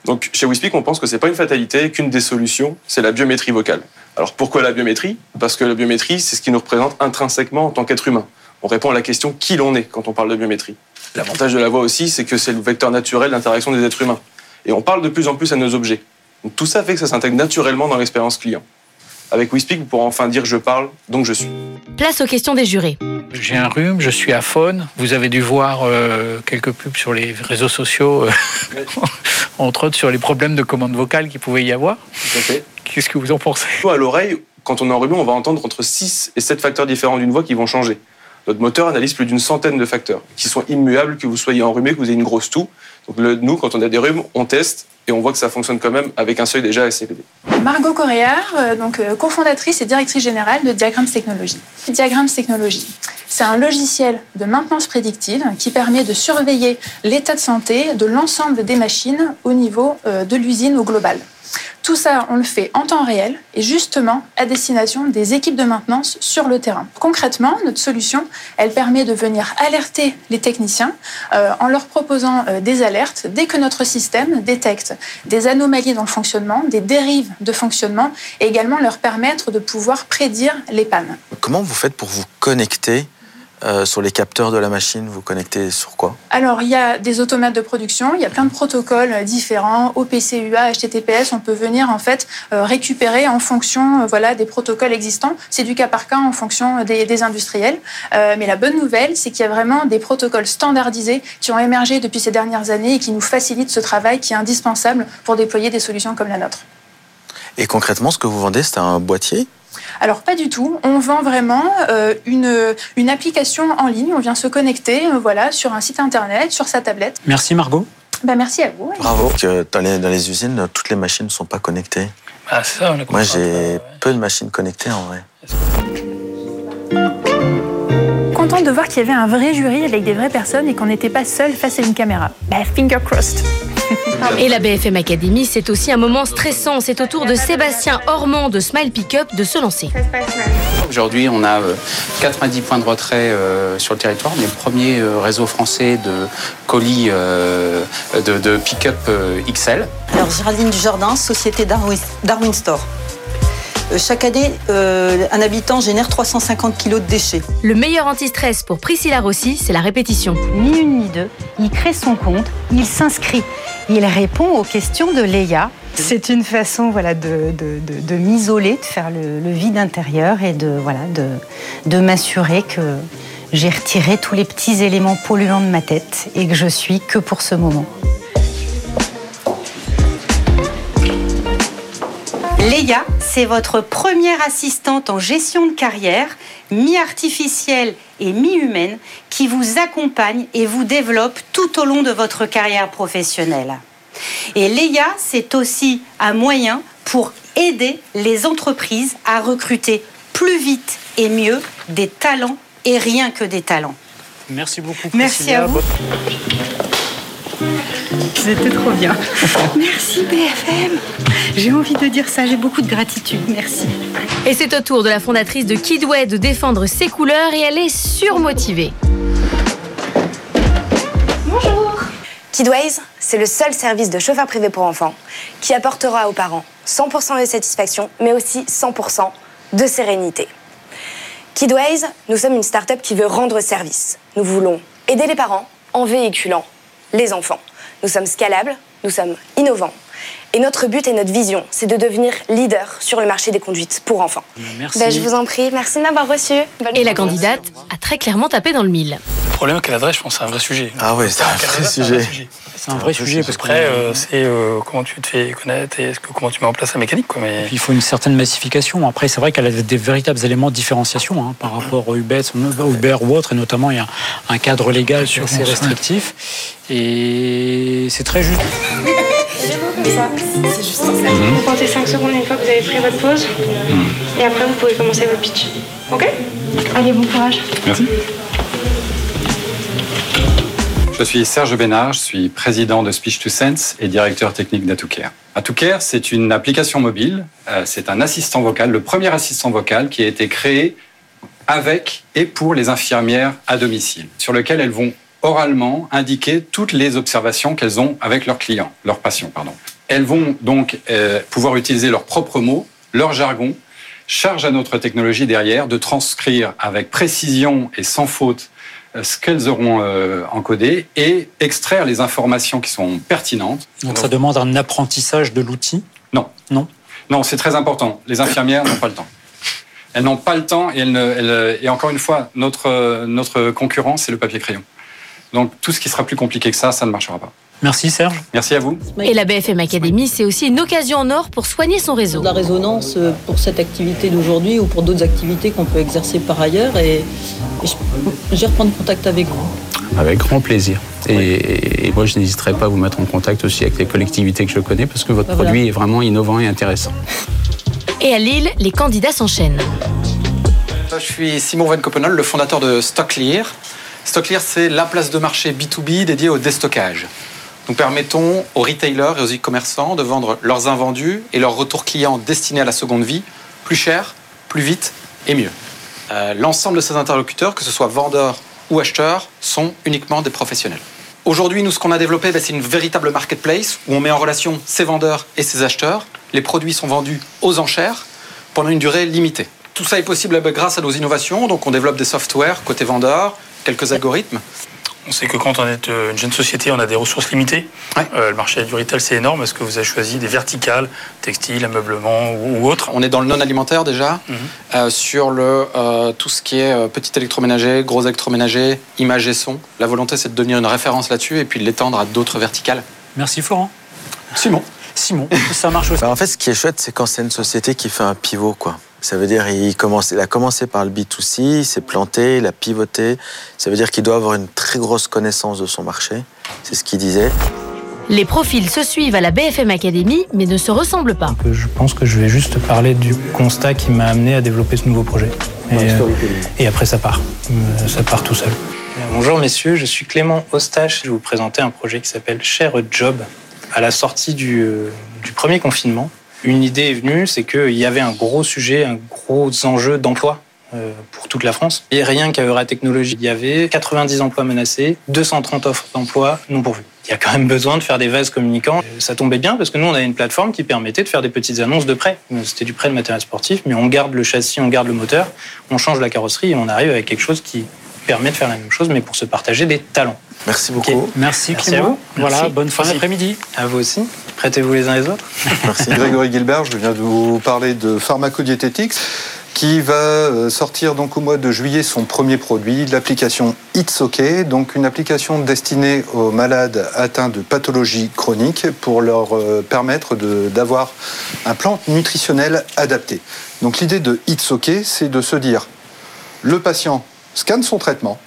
Donc chez WeSpeak, on pense que c'est pas une fatalité, qu'une des solutions, c'est la biométrie vocale. Alors pourquoi la biométrie? Parce que la biométrie, c'est ce qui nous représente intrinsèquement en tant qu'être humain. On répond à la question qui l'on est quand on parle de biométrie. L'avantage de la voix aussi, c'est que c'est le vecteur naturel d'interaction des êtres humains. Et on parle de plus en plus à nos objets. Donc tout ça fait que ça s'intègre naturellement dans l'expérience client. Avec WeSpeak, vous pourrez enfin dire je parle, donc je suis. Place aux questions des jurés. J'ai un rhume, je suis à faune. Vous avez dû voir euh, quelques pubs sur les réseaux sociaux, euh, *laughs* entre autres sur les problèmes de commande vocale qu'il pouvait y avoir. Qu'est-ce que vous en pensez? À l'oreille, quand on est enrhumé, on va entendre entre 6 et 7 facteurs différents d'une voix qui vont changer. Notre moteur analyse plus d'une centaine de facteurs qui sont immuables, que vous soyez enrhumé, que vous ayez une grosse toux. Donc nous, quand on a des rhumes, on teste et on voit que ça fonctionne quand même avec un seuil déjà assez élevé. Margot Corréard, euh, donc euh, cofondatrice et directrice générale de Diagrams Technologies. Diagrams Technologies, c'est un logiciel de maintenance prédictive qui permet de surveiller l'état de santé de l'ensemble des machines au niveau euh, de l'usine au global. Tout ça, on le fait en temps réel et justement à destination des équipes de maintenance sur le terrain. Concrètement, notre solution, elle permet de venir alerter les techniciens euh, en leur proposant euh, des alertes dès que notre système détecte des anomalies dans le fonctionnement, des dérives de fonctionnement et également leur permettre de pouvoir prédire les pannes. Comment vous faites pour vous connecter euh, sur les capteurs de la machine Vous connectez sur quoi? Alors, il y a des automates de production, il y a plein de protocoles euh, différents, OPC, UA, HTTPS, on peut venir en fait euh, récupérer en fonction euh, voilà, des protocoles existants. C'est du cas par cas en fonction des, des industriels. Mais la bonne nouvelle, c'est qu'il y a vraiment des protocoles standardisés qui ont émergé depuis ces dernières années et qui nous facilitent ce travail qui est indispensable pour déployer des solutions comme la nôtre. Et concrètement, ce que vous vendez, c'est un boîtier? Alors pas du tout. On vend vraiment euh, une, une application en ligne. On vient se connecter euh, voilà, sur un site internet, sur sa tablette. Merci Margot. Bah, merci à vous. Bravo. Que dans, les, dans les usines, toutes les machines ne sont pas connectées. Ah, ça, on a Moi, j'ai peu de machines connectées en vrai. Contente de voir qu'il y avait un vrai jury avec des vraies personnes et qu'on n'était pas seul face à une caméra. Bah, finger crossed. *laughs* Et la BFM Academy, c'est aussi un moment stressant. C'est au tour de Sébastien Ormand de Smile Pickup de se lancer. Aujourd'hui, on a euh, 90 points de retrait euh, sur le territoire. On est le premier euh, réseau français de colis euh, de, de pick-up euh, XL. Alors Géraldine Dujardin, société Darwin, Darwin Store. Euh, chaque année, euh, un habitant génère 350 kilos de déchets. Le meilleur anti-stress pour Priscilla Rossi, c'est la répétition. Ni une ni deux, il crée son compte, il s'inscrit. Il répond aux questions de Léa. C'est une façon voilà, de, m'isoler, de faire le, vide intérieur et de, voilà, de m'assurer que j'ai retiré tous les petits éléments polluants de ma tête et que je suis que pour ce moment. Léa, c'est votre première assistante en gestion de carrière, mi-artificielle et mi-humaine, qui vous accompagne et vous développe tout au long de votre carrière professionnelle. Et Léa, c'est aussi un moyen pour aider les entreprises à recruter plus vite et mieux des talents et rien que des talents. Merci beaucoup. Merci Priscilla. à vous. C'était trop bien. *laughs* Merci BFM. J'ai envie de dire ça, j'ai beaucoup de gratitude. Merci. Et c'est au tour de la fondatrice de Kidway de défendre ses couleurs et elle est surmotivée. Bonjour Kidways, c'est le seul service de chauffeur privé pour enfants qui apportera aux parents 100% de satisfaction, mais aussi 100% de sérénité. Kidways, nous sommes une start-up qui veut rendre service. Nous voulons aider les parents en véhiculant les enfants. Nous sommes scalables, nous sommes innovants. Et notre but et notre vision, c'est de devenir leader sur le marché des conduites pour enfants. Merci. Ben, je vous en prie, merci de m'avoir reçu. Bonne Et la candidate a très clairement tapé dans le mille. Le problème qu'elle adresse, je pense, c'est un vrai sujet. Ah ouais, c'est un vrai sujet. C'est un vrai sujet parce qu'après, euh, c'est euh, comment tu te fais connaître et que, comment tu mets en place la mécanique. Quoi, mais... Il faut une certaine massification. Après, c'est vrai qu'elle a des véritables éléments de différenciation hein, par rapport au Uber, Uber ou autre, et notamment il y a un cadre légal sur assez restrictif. Et c'est très juste. C'est juste ça. Vous comptez 5 secondes une fois que vous avez pris votre pause. Et après, vous pouvez commencer votre pitch. Ok? Allez, bon courage. Merci. Je suis Serge Bénard, je suis président de Speech to Sense et directeur technique d'Atoucare. Atoucare, c'est une application mobile, euh, c'est un assistant vocal, le premier assistant vocal qui a été créé avec et pour les infirmières à domicile, sur lequel elles vont oralement indiquer toutes les observations qu'elles ont avec leurs clients, leurs patients, pardon. Elles vont donc euh, pouvoir utiliser leurs propres mots, leur jargon, charge à notre technologie derrière de transcrire avec précision et sans faute ce qu'elles auront euh, encodé et extraire les informations qui sont pertinentes. Donc ça demande un apprentissage de l'outil Non. Non Non, c'est très important. Les infirmières n'ont pas le temps. Elles n'ont pas le temps et, elles ne- elles- et encore une fois, notre, euh, notre concurrent, c'est le papier-crayon. Donc tout ce qui sera plus compliqué que ça, ça ne marchera pas. Merci Serge. Merci à vous. Et la BFM Academy, c'est aussi une occasion en or pour soigner son réseau. de la résonance euh, pour cette activité d'aujourd'hui ou pour d'autres activités qu'on peut exercer par ailleurs. Et, et je- j'ai reprendre contact avec vous. Avec grand plaisir. Et, et moi, je n'hésiterai pas à vous mettre en contact aussi avec les collectivités que je connais parce que votre Bah voilà. produit est vraiment innovant et intéressant. Et à Lille, les candidats s'enchaînent. Je suis Simon Van Kopenol, le fondateur de Stocklear. Stocklear, c'est la place de marché B2B dédiée au déstockage. Nous permettons aux retailers et aux e-commerçants de vendre leurs invendus et leurs retours clients destinés à la seconde vie plus cher, plus vite et mieux. Euh, L'ensemble de ces interlocuteurs, que ce soit vendeurs ou acheteurs, sont uniquement des professionnels. Aujourd'hui, nous, ce qu'on a développé, ben, c'est une véritable marketplace où on met en relation ces vendeurs et ces acheteurs. Les produits sont vendus aux enchères pendant une durée limitée. Tout ça est possible ben, grâce à nos innovations. Donc, on développe des softwares côté vendeur, quelques algorithmes. On sait que quand on est euh, une jeune société, on a des ressources limitées. Euh, le marché du retail, c'est énorme. Est-ce que vous avez choisi des verticales, textiles, ameublement ou, ou autres On est dans le non alimentaire déjà, euh, sur le, euh, tout ce qui est euh, petit électroménager, gros électroménager, image et son. La volonté, c'est de devenir une référence là-dessus et puis de l'étendre à d'autres verticales. Merci Florent. Simon. Simon, ça marche aussi. Bah, en fait, ce qui est chouette, c'est quand c'est une société qui fait un pivot, quoi. Ça veut dire il commence, il a commencé par le B2C, il s'est planté, il a pivoté. Ça veut dire qu'il doit avoir une très grosse connaissance de son marché. C'est ce qu'il disait. Les profils se suivent à la BFM Academy, mais ne se ressemblent pas. je pense que je vais juste parler du constat qui m'a amené à développer ce nouveau projet. Et, euh, et après, ça part. Euh, Ça part tout seul. Bonjour messieurs, je suis Clément Ostache. Je vais vous présenter un projet qui s'appelle Share a Job. À la sortie du, euh, du premier confinement, une idée est venue, c'est qu'il y avait un gros sujet, un gros enjeu d'emploi euh, pour toute la France. Et rien qu'à Eura Technologies, il y avait 90 emplois menacés, 230 offres d'emploi non pourvues. Il y a quand même besoin de faire des vases communicants. Euh, Ça tombait bien parce que nous, on avait une plateforme qui permettait de faire des petites annonces de prêt. Euh, C'était du prêt de matériel sportif, mais on garde le châssis, on garde le moteur, on change la carrosserie et on arrive avec quelque chose qui permet de faire la même chose, mais pour se partager des talents. Merci beaucoup. Merci, Merci Clément. à vous. Voilà, Merci. bonne fin d'après-midi. À vous aussi. Prêtez-vous les uns les autres. Merci. Grégory Gilbert, je viens de vous parler de Pharmacodiététics qui va euh, sortir donc au mois de juillet son premier produit, l'application It's OK, donc une application destinée aux malades atteints de pathologies chroniques pour leur euh, permettre de- d'avoir un plan nutritionnel adapté. Donc l'idée de It's OK, c'est de se dire le patient scanne son traitement,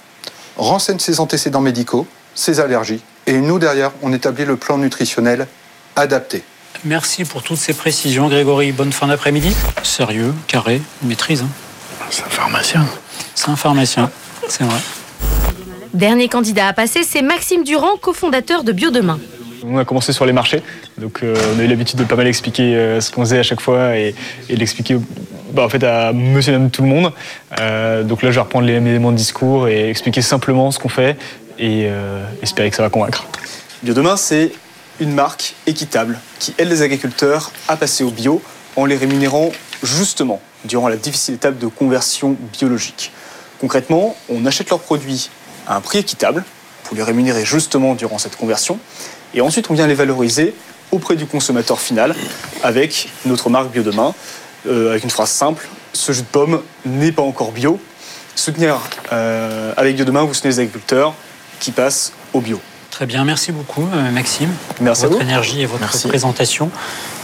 renseigne ses antécédents médicaux, ses allergies, et nous derrière, on établit le plan nutritionnel adapté. Merci pour toutes ces précisions, Grégory. Bonne fin d'après-midi. Sérieux, carré, maîtrise. hein. C'est un pharmacien. C'est un pharmacien, c'est vrai. Dernier candidat à passer, c'est Maxime Durand, cofondateur de Biodemain. On a commencé sur les marchés, donc euh, on a eu l'habitude de pas mal expliquer euh, ce qu'on faisait à chaque fois et, et l'expliquer bah, à monsieur et madame tout le monde. Euh, donc là, je vais reprendre les éléments de discours et expliquer simplement ce qu'on fait et espérer que ça va convaincre. Biodemain, c'est une marque équitable qui aide les agriculteurs à passer au bio en les rémunérant justement durant la difficile étape de conversion biologique. Concrètement, on achète leurs produits à un prix équitable pour les rémunérer justement durant cette conversion et ensuite on vient les valoriser auprès du consommateur final avec notre marque Biodemain, euh, avec une phrase simple, ce jus de pomme n'est pas encore bio. Soutenir euh, avec Biodemain, vous soutenez les agriculteurs qui passent au bio. Très bien, merci beaucoup, euh, Maxime. Merci à Votre énergie et votre Merci. présentation.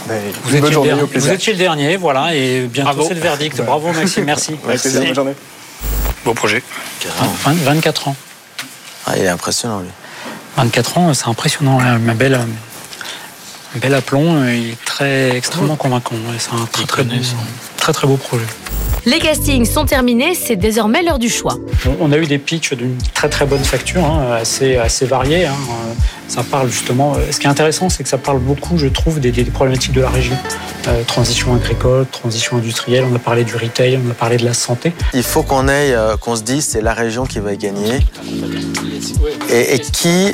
Ben, Vous étiez, journée, le vous étiez le dernier, voilà, et bientôt Bravo. c'est le verdict. Bravo Maxime, merci. *laughs* Avec plaisir, bonne journée. Beau projet. 20 24 ans. Ah, il est impressionnant, lui. 24 ans, c'est impressionnant. Ma belle, un bel aplomb, euh, il est très extrêmement convaincant. C'est un très très, beau, très très beau projet. Les castings sont terminés, c'est désormais l'heure du choix. On- a eu des pitchs d'une très très bonne facture, hein, assez, assez variés. hein. Ça parle justement. euh, Ce qui est intéressant, c'est que ça parle beaucoup, je trouve, des, des problématiques de la région. Euh, transition agricole, transition industrielle. On a parlé du retail, on a parlé de la santé. Il faut qu'on aille, euh, qu'on se dise, c'est la région qui va gagner. Et, et qui,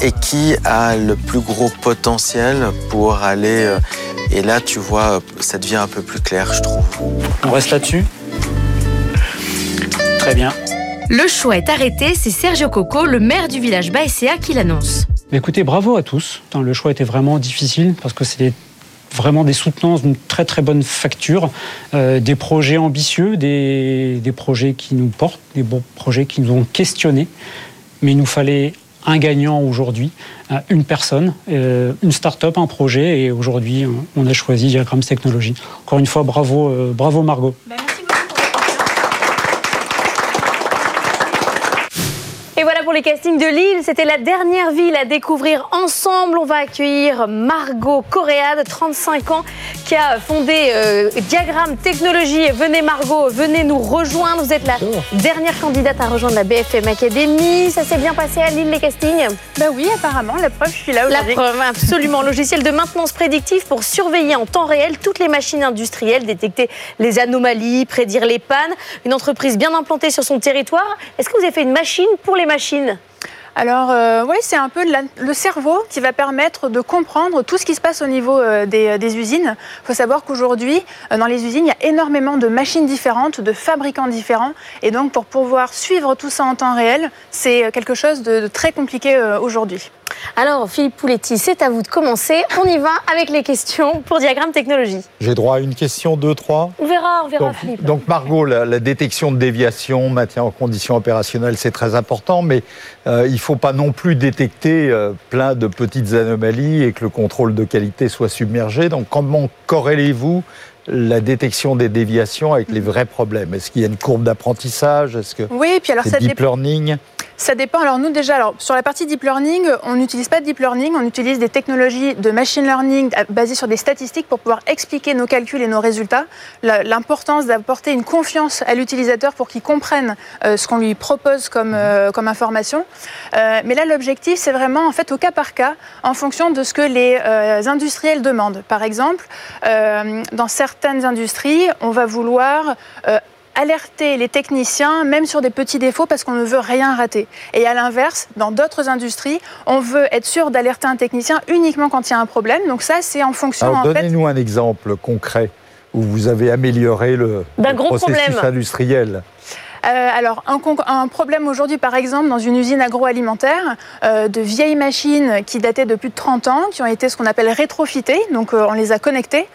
et qui a le plus gros potentiel pour aller. euh, et là, tu vois, ça devient un peu plus clair, je trouve. On reste là-dessus. Très bien. Le choix est arrêté, c'est Sergio Coco, le maire du village Baesea, qui l'annonce. Mais Écoutez, bravo à tous. Le choix était vraiment difficile parce que c'était vraiment des soutenances d'une très très bonne facture, euh, des projets ambitieux, des, des projets qui nous portent, des bons projets qui nous ont questionnés. Mais il nous fallait un gagnant aujourd'hui, euh, une personne, euh, une start-up, un projet. Et aujourd'hui, on a choisi Diagrams Technologies. Encore une fois, bravo, euh, bravo Margot. Et voilà pour les castings de Lille. C'était la dernière ville à découvrir ensemble. On va accueillir Margot Correa, de 35 ans, qui a fondé euh, Diagramme Technologie. Venez Margot, venez nous rejoindre. Vous êtes la dernière candidate à rejoindre la BFM Academy. Ça s'est bien passé à Lille, les castings? Bah oui, apparemment. La preuve, je suis là La aujourd'hui. preuve, absolument. *laughs* Logiciel de maintenance prédictive pour surveiller en temps réel toutes les machines industrielles, détecter les anomalies, prédire les pannes. Une entreprise bien implantée sur son territoire. Est-ce que vous avez fait une machine pour les machines Alors, euh, oui, c'est un peu le cerveau qui va permettre de comprendre tout ce qui se passe au niveau euh, des, des usines. Il faut savoir qu'aujourd'hui, euh, dans les usines, il y a énormément de machines différentes, de fabricants différents. Et donc, pour pouvoir suivre tout ça en temps réel, c'est euh, quelque chose de, très compliqué euh, aujourd'hui. Alors, Philippe Pouletti, c'est à vous de commencer. On y va avec les questions pour Diagramme Technologie. J'ai droit à une question, deux, trois? On verra, on verra, donc, Philippe. donc, Margot, la, la détection de déviation, maintien en condition opérationnelle, c'est très important, mais euh, il ne faut pas non plus détecter euh, plein de petites anomalies et que le contrôle de qualité soit submergé. Donc comment corrélez-vous la détection des déviations avec les vrais problèmes? Est-ce qu'il y a une courbe d'apprentissage? Est-ce que Oui, puis alors c'est ça deep learning? Ça dépend. Alors nous déjà, alors, sur la partie deep learning, on n'utilise pas de deep learning, on utilise des technologies de machine learning à- basées sur des statistiques pour pouvoir expliquer nos calculs et nos résultats. L'importance d'apporter une confiance à l'utilisateur pour qu'il comprenne euh, ce qu'on lui propose comme, euh, comme information. Euh, mais là, l'objectif, c'est vraiment en fait au cas par cas, en fonction de ce que les euh, industriels demandent. Par exemple, euh, dans certaines industries, on va vouloir euh, alerter les techniciens, même sur des petits défauts, parce qu'on ne veut rien rater. Et à l'inverse, dans d'autres industries, on veut être sûr d'alerter un technicien uniquement quand il y a un problème. Donc ça, c'est en fonction, Alors en fait, donnez-nous un exemple concret où vous avez amélioré le, D'un le gros processus problème. industriel. Euh, alors, un, problème aujourd'hui, par exemple, dans une usine agroalimentaire, euh, de vieilles machines qui dataient de plus de 30 ans, qui ont été ce qu'on appelle rétrofitées, donc euh, on les a connectées.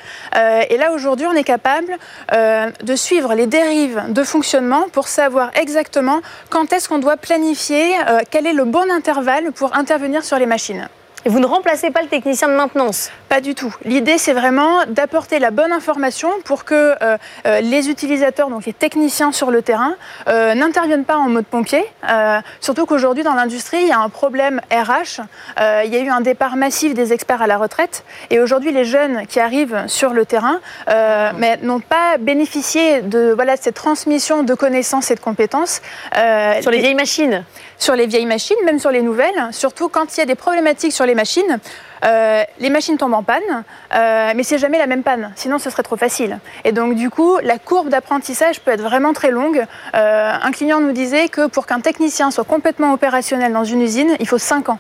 Et là, aujourd'hui, on est capable de suivre les dérives de fonctionnement pour savoir exactement quand est-ce qu'on doit planifier, quel est le bon intervalle pour intervenir sur les machines. Et vous ne remplacez pas le technicien de maintenance? Pas du tout. L'idée, c'est vraiment d'apporter la bonne information pour que euh, euh, les utilisateurs, donc les techniciens sur le terrain, euh, n'interviennent pas en mode pompier. Euh, surtout qu'aujourd'hui, dans l'industrie, il y a un problème RH. Euh, il y a eu un départ massif des experts à la retraite. Et aujourd'hui, les jeunes qui arrivent sur le terrain euh, mais n'ont pas bénéficié de voilà, cette transmission de connaissances et de compétences. Euh, Sur les vieilles machines Sur les vieilles machines, même sur les nouvelles. Surtout quand il y a des problématiques sur les machines. Euh, les machines tombent en panne, euh, mais c'est jamais la même panne, sinon ce serait trop facile. Et donc du coup, la courbe d'apprentissage peut être vraiment très longue. Euh, un client nous disait que pour qu'un technicien soit complètement opérationnel dans une usine, il faut 5 ans.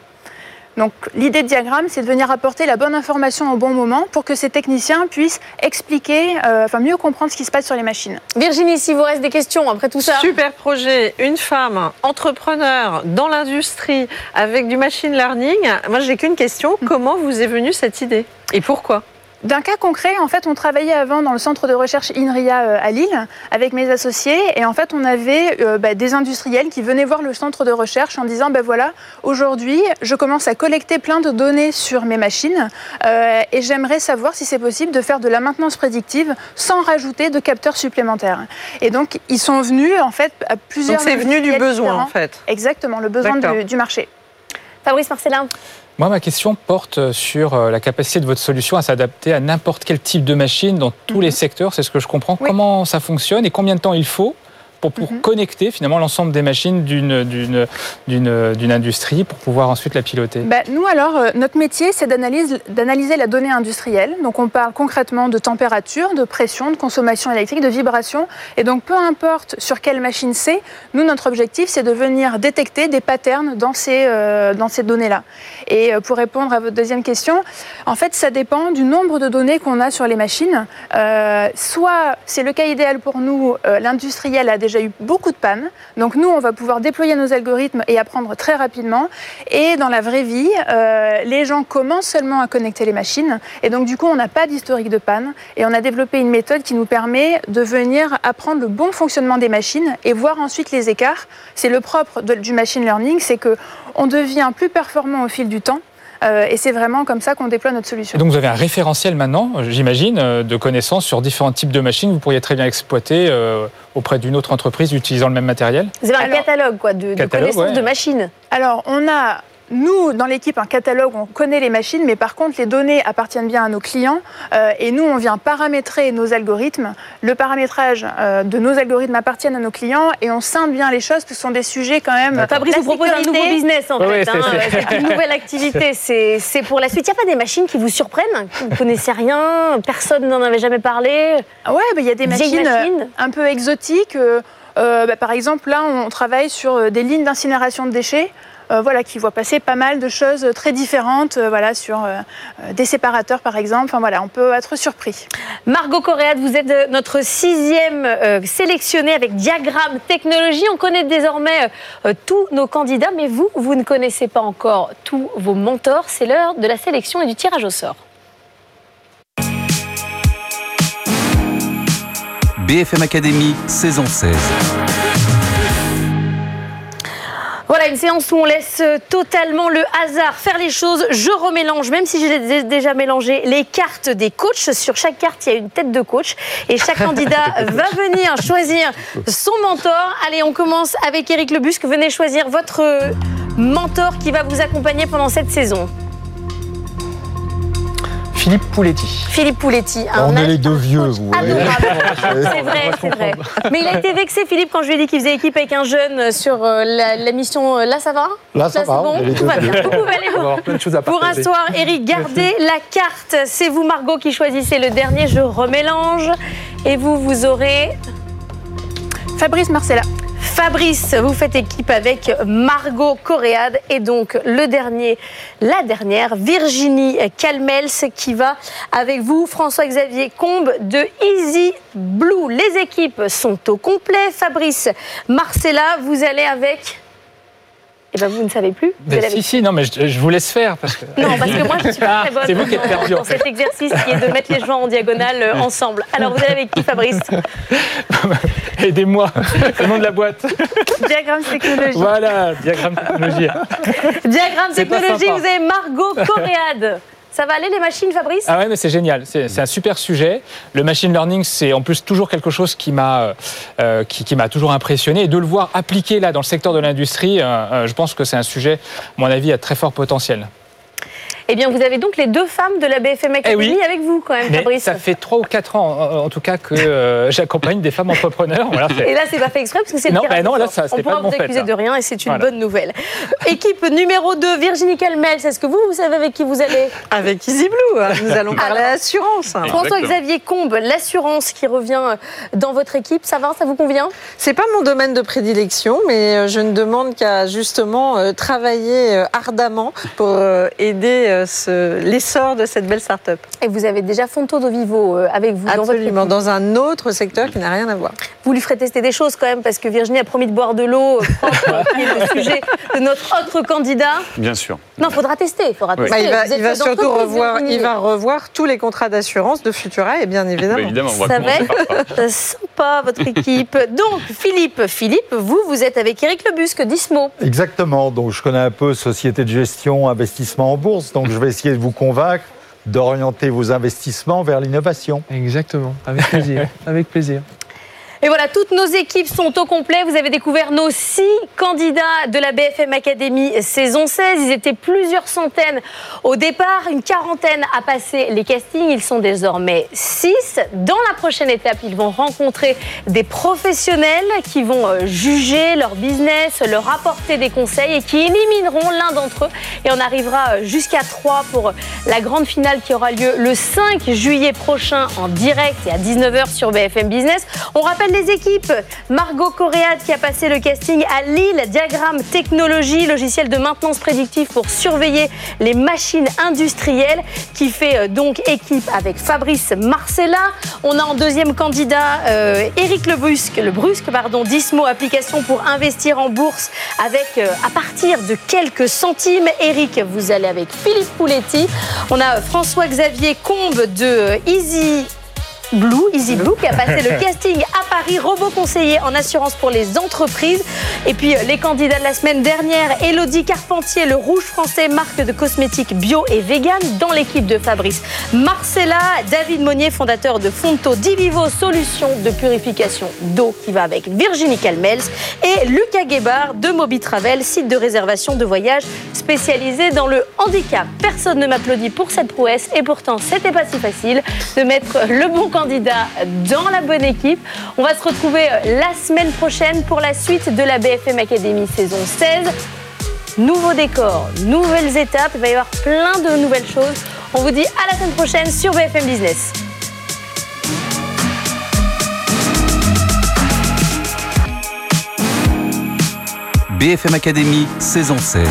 Donc l'idée de diagramme, c'est de venir apporter la bonne information au bon moment pour que ces techniciens puissent expliquer, euh, enfin mieux comprendre ce qui se passe sur les machines. Virginie, s'il vous reste des questions après tout ça. Super projet, une femme entrepreneur dans l'industrie avec du machine learning. Moi, j'ai qu'une question. Comment vous est venue cette idée? Et pourquoi? D'un cas concret, en fait, on travaillait avant dans le centre de recherche INRIA euh, à Lille avec mes associés et en fait, on avait euh, bah, des industriels qui venaient voir le centre de recherche en disant ben voilà, aujourd'hui, je commence à collecter plein de données sur mes machines euh, et j'aimerais savoir si c'est possible de faire de la maintenance prédictive sans rajouter de capteurs supplémentaires. Et donc, ils sont venus en fait à plusieurs. Donc, c'est venu du besoin, différents. en fait. Exactement, le besoin du, du marché. Fabrice Marcellin. Moi, ma question porte sur euh, la capacité de votre solution à s'adapter à n'importe quel type de machine dans tous les secteurs. C'est ce que je comprends. Comment ça fonctionne et combien de temps il faut pour, pour connecter finalement l'ensemble des machines d'une- industrie pour pouvoir ensuite la piloter Bah, nous, alors, euh, notre métier, c'est d'analyse- d'analyser la donnée industrielle. Donc, on parle concrètement de température, de pression, de consommation électrique, de vibration. Et donc, peu importe sur quelle machine c'est, nous, notre objectif, c'est de venir détecter des patterns dans ces, euh, dans ces données-là. Et euh, pour répondre à votre deuxième question, en fait, ça dépend du nombre de données qu'on a sur les machines. Soit, c'est le cas idéal pour nous, l'industriel a déjà eu beaucoup de pannes. Donc, nous, on va pouvoir déployer nos algorithmes et apprendre très rapidement. Et dans la vraie vie, euh, les gens commencent seulement à connecter les machines. Et donc, du coup, on n'a pas d'historique de panne. Et on a développé une méthode qui nous permet de venir apprendre le bon fonctionnement des machines et voir ensuite les écarts. C'est le propre du machine learning, c'est que on devient plus performant au fil du temps. Euh, et c'est vraiment comme ça qu'on déploie notre solution. Et donc vous avez un référentiel maintenant, j'imagine, euh, de connaissances sur différents types de machines que vous pourriez très bien exploiter euh, auprès d'une autre entreprise utilisant le même matériel Vous avez un catalogue quoi, de, connaissances ouais. de machines. Alors, on a, nous, dans l'équipe, un catalogue, on connaît les machines, mais par contre, les données appartiennent bien à nos clients. euh, et nous, on vient paramétrer nos algorithmes. Le paramétrage euh, de nos algorithmes appartient à nos clients et on scinde bien les choses, parce que ce sont des sujets quand même. Fabrice vous propose un nouveau business en fait. hein. c'est- une nouvelle activité. *laughs* C'est pour la suite. Il n'y a pas des machines qui vous surprennent Vous ne connaissez rien Personne n'en avait jamais parlé? Ah Ouais, bah, il y a des machines, euh, machines un peu exotiques. euh, euh, bah, par exemple, là, on travaille sur des lignes d'incinération de déchets. Euh, voilà, qui voient passer pas mal de choses très différentes, euh, voilà, sur euh, des séparateurs par exemple. Enfin voilà, on peut être surpris. Margot Coréade, vous êtes notre sixième euh, sélectionnée avec Diagramme Technologie. On connaît désormais euh, tous nos candidats, mais vous, vous ne connaissez pas encore tous vos mentors. C'est l'heure de la sélection et du tirage au sort. BFM Academy, saison 16. Voilà, une séance où on laisse totalement le hasard faire les choses. Je remélange, même si je les ai déjà mélangé, les cartes des coachs. Sur chaque carte, il y a une tête de coach. Et chaque candidat *laughs* va venir choisir son mentor. Allez, on commence avec Eric Lebusque. Venez choisir votre mentor qui va vous accompagner pendant cette saison. Philippe Pouletti. Philippe Pouletti. On est les deux vieux, vous voyez. C'est vrai, c'est vrai. Mais il a été vexé, Philippe, quand je lui ai dit qu'il faisait équipe avec un jeune sur euh, la, la mission. euh, Là, ça va? Là, ça c'est va, bon on Tout deux va bien. vieux. Vous pouvez aller On va avoir plein de choses à Pour un soir, Eric, gardez la carte. C'est vous, Margot, qui choisissez le dernier. Je remélange. Et vous, vous aurez. Fabrice Marcella. Fabrice, vous faites équipe avec Margot Coréade et donc le dernier, la dernière, Virginie Calmels qui va avec vous, François-Xavier Combe de Easy Blue. Les équipes sont au complet. Fabrice, Marcella, vous allez avec eh ben, vous ne savez plus. Vous Ben, si, avec- si, non, mais je, je vous laisse faire. Parce que... Non, parce que moi, je suis pas très bonne C'est vous qui êtes dans- perdu. dans cet exercice qui est de mettre les joints en diagonale euh, ensemble. Alors, vous allez avec qui, Fabrice? *laughs* Aidez-moi, le nom de la boîte. Diagramme technologie. Voilà, diagramme technologie. Diagramme technologie, vous avez Margot Coréade. Ça va aller les machines, Fabrice Ah ouais, mais c'est génial. C'est un super sujet. Le machine learning, c'est en plus toujours quelque chose qui m'a euh, qui, qui m'a toujours impressionné. Et de le voir appliqué là dans le secteur de l'industrie, euh, euh, je pense que c'est un sujet, à mon avis, à très fort potentiel. Eh bien, vous avez donc les deux femmes de la BFM Academy Eh oui. avec vous, quand même, Mais Fabrice. ça fait trois ou quatre ans, en, tout cas, que euh, *laughs* j'accompagne des femmes entrepreneurs. Voilà, Et là, c'est pas fait exprès parce que c'est Non, bah non, là, ça, On pourra pas de mon vous accuser ça. de rien et c'est une Voilà. bonne nouvelle. *laughs* Équipe numéro 2, Virginie Calmels. Est-ce que vous, vous savez avec qui vous allez? Avec Easy Blue, hein. nous allons parler assurance. François-Xavier Combe, l'assurance qui revient dans votre équipe, ça va, ça vous convient? C'est pas mon domaine de prédilection, mais euh, je ne demande qu'à justement euh, travailler ardemment pour euh, aider euh, ce- l'essor de cette belle start-up. Et vous avez déjà Fonto de Vivo euh, avec vous dans votre Absolument, dans un autre secteur qui n'a rien à voir. Vous lui ferez tester des choses quand même parce que Virginie a promis de boire de l'eau, euh, *laughs* qui est le sujet de notre autre candidat. Bien sûr. Non, il faudra tester. il Faudra tester. Bah, il va, il surtout revoir, il va revoir tous les contrats d'assurance de Futura et bien évidemment. Bah, évidemment, on va Ça va être sympa, votre équipe. *laughs* Donc, Philippe, Philippe, vous, vous êtes avec Eric Lebusque d'Ismo. Exactement. Donc, je connais un peu société de gestion, investissement en bourse. Donc, je vais essayer de vous convaincre d'orienter vos investissements vers l'innovation. Exactement, avec plaisir. *laughs* avec plaisir. Et voilà, toutes nos équipes sont au complet. Vous avez découvert nos six candidats de la BFM Academy saison 16. Ils étaient plusieurs centaines au départ, une quarantaine à passer les castings. Ils sont désormais six. Dans la prochaine étape, ils vont rencontrer des professionnels qui vont euh, juger leur business, leur apporter des conseils et qui élimineront l'un d'entre eux. Et on arrivera euh, jusqu'à trois pour la grande finale qui aura lieu le 5 juillet prochain en direct et à 19h sur BFM Business. On rappelle les équipes. Margot Coréade qui a passé le casting à Lille, Diagramme Technologie, logiciel de maintenance prédictive pour surveiller les machines industrielles, qui fait euh, donc équipe avec Fabrice Marcella. On a en deuxième candidat euh, Eric Le Brusque, le Brusque pardon, d'Ismo Application pour investir en bourse avec euh, à partir de quelques centimes. Eric, vous allez avec Philippe Pouletti. On a François-Xavier Combe de euh, Easy Blue, Easy Blue, qui a passé le casting à Paris, robot conseiller en assurance pour les entreprises. Et puis euh, les candidats de la semaine dernière, Elodie Carpentier, le rouge français, marque de cosmétiques bio et vegan, dans l'équipe de Fabrice Marcella, David Monnier, fondateur de Fonto Divivo, solution de purification d'eau qui va avec Virginie Calmels, et Lucas Guébard de Moby Travel, site de réservation de voyage spécialisé dans le handicap. Personne ne m'applaudit pour cette prouesse et pourtant c'était pas si facile de mettre le bon candidat dans la bonne équipe. On va se retrouver la semaine prochaine pour la suite de la BFM Academy saison 16. Nouveau décor, nouvelles étapes, il va y avoir plein de nouvelles choses. On vous dit à la semaine prochaine sur BFM Business. BFM Academy, saison 16.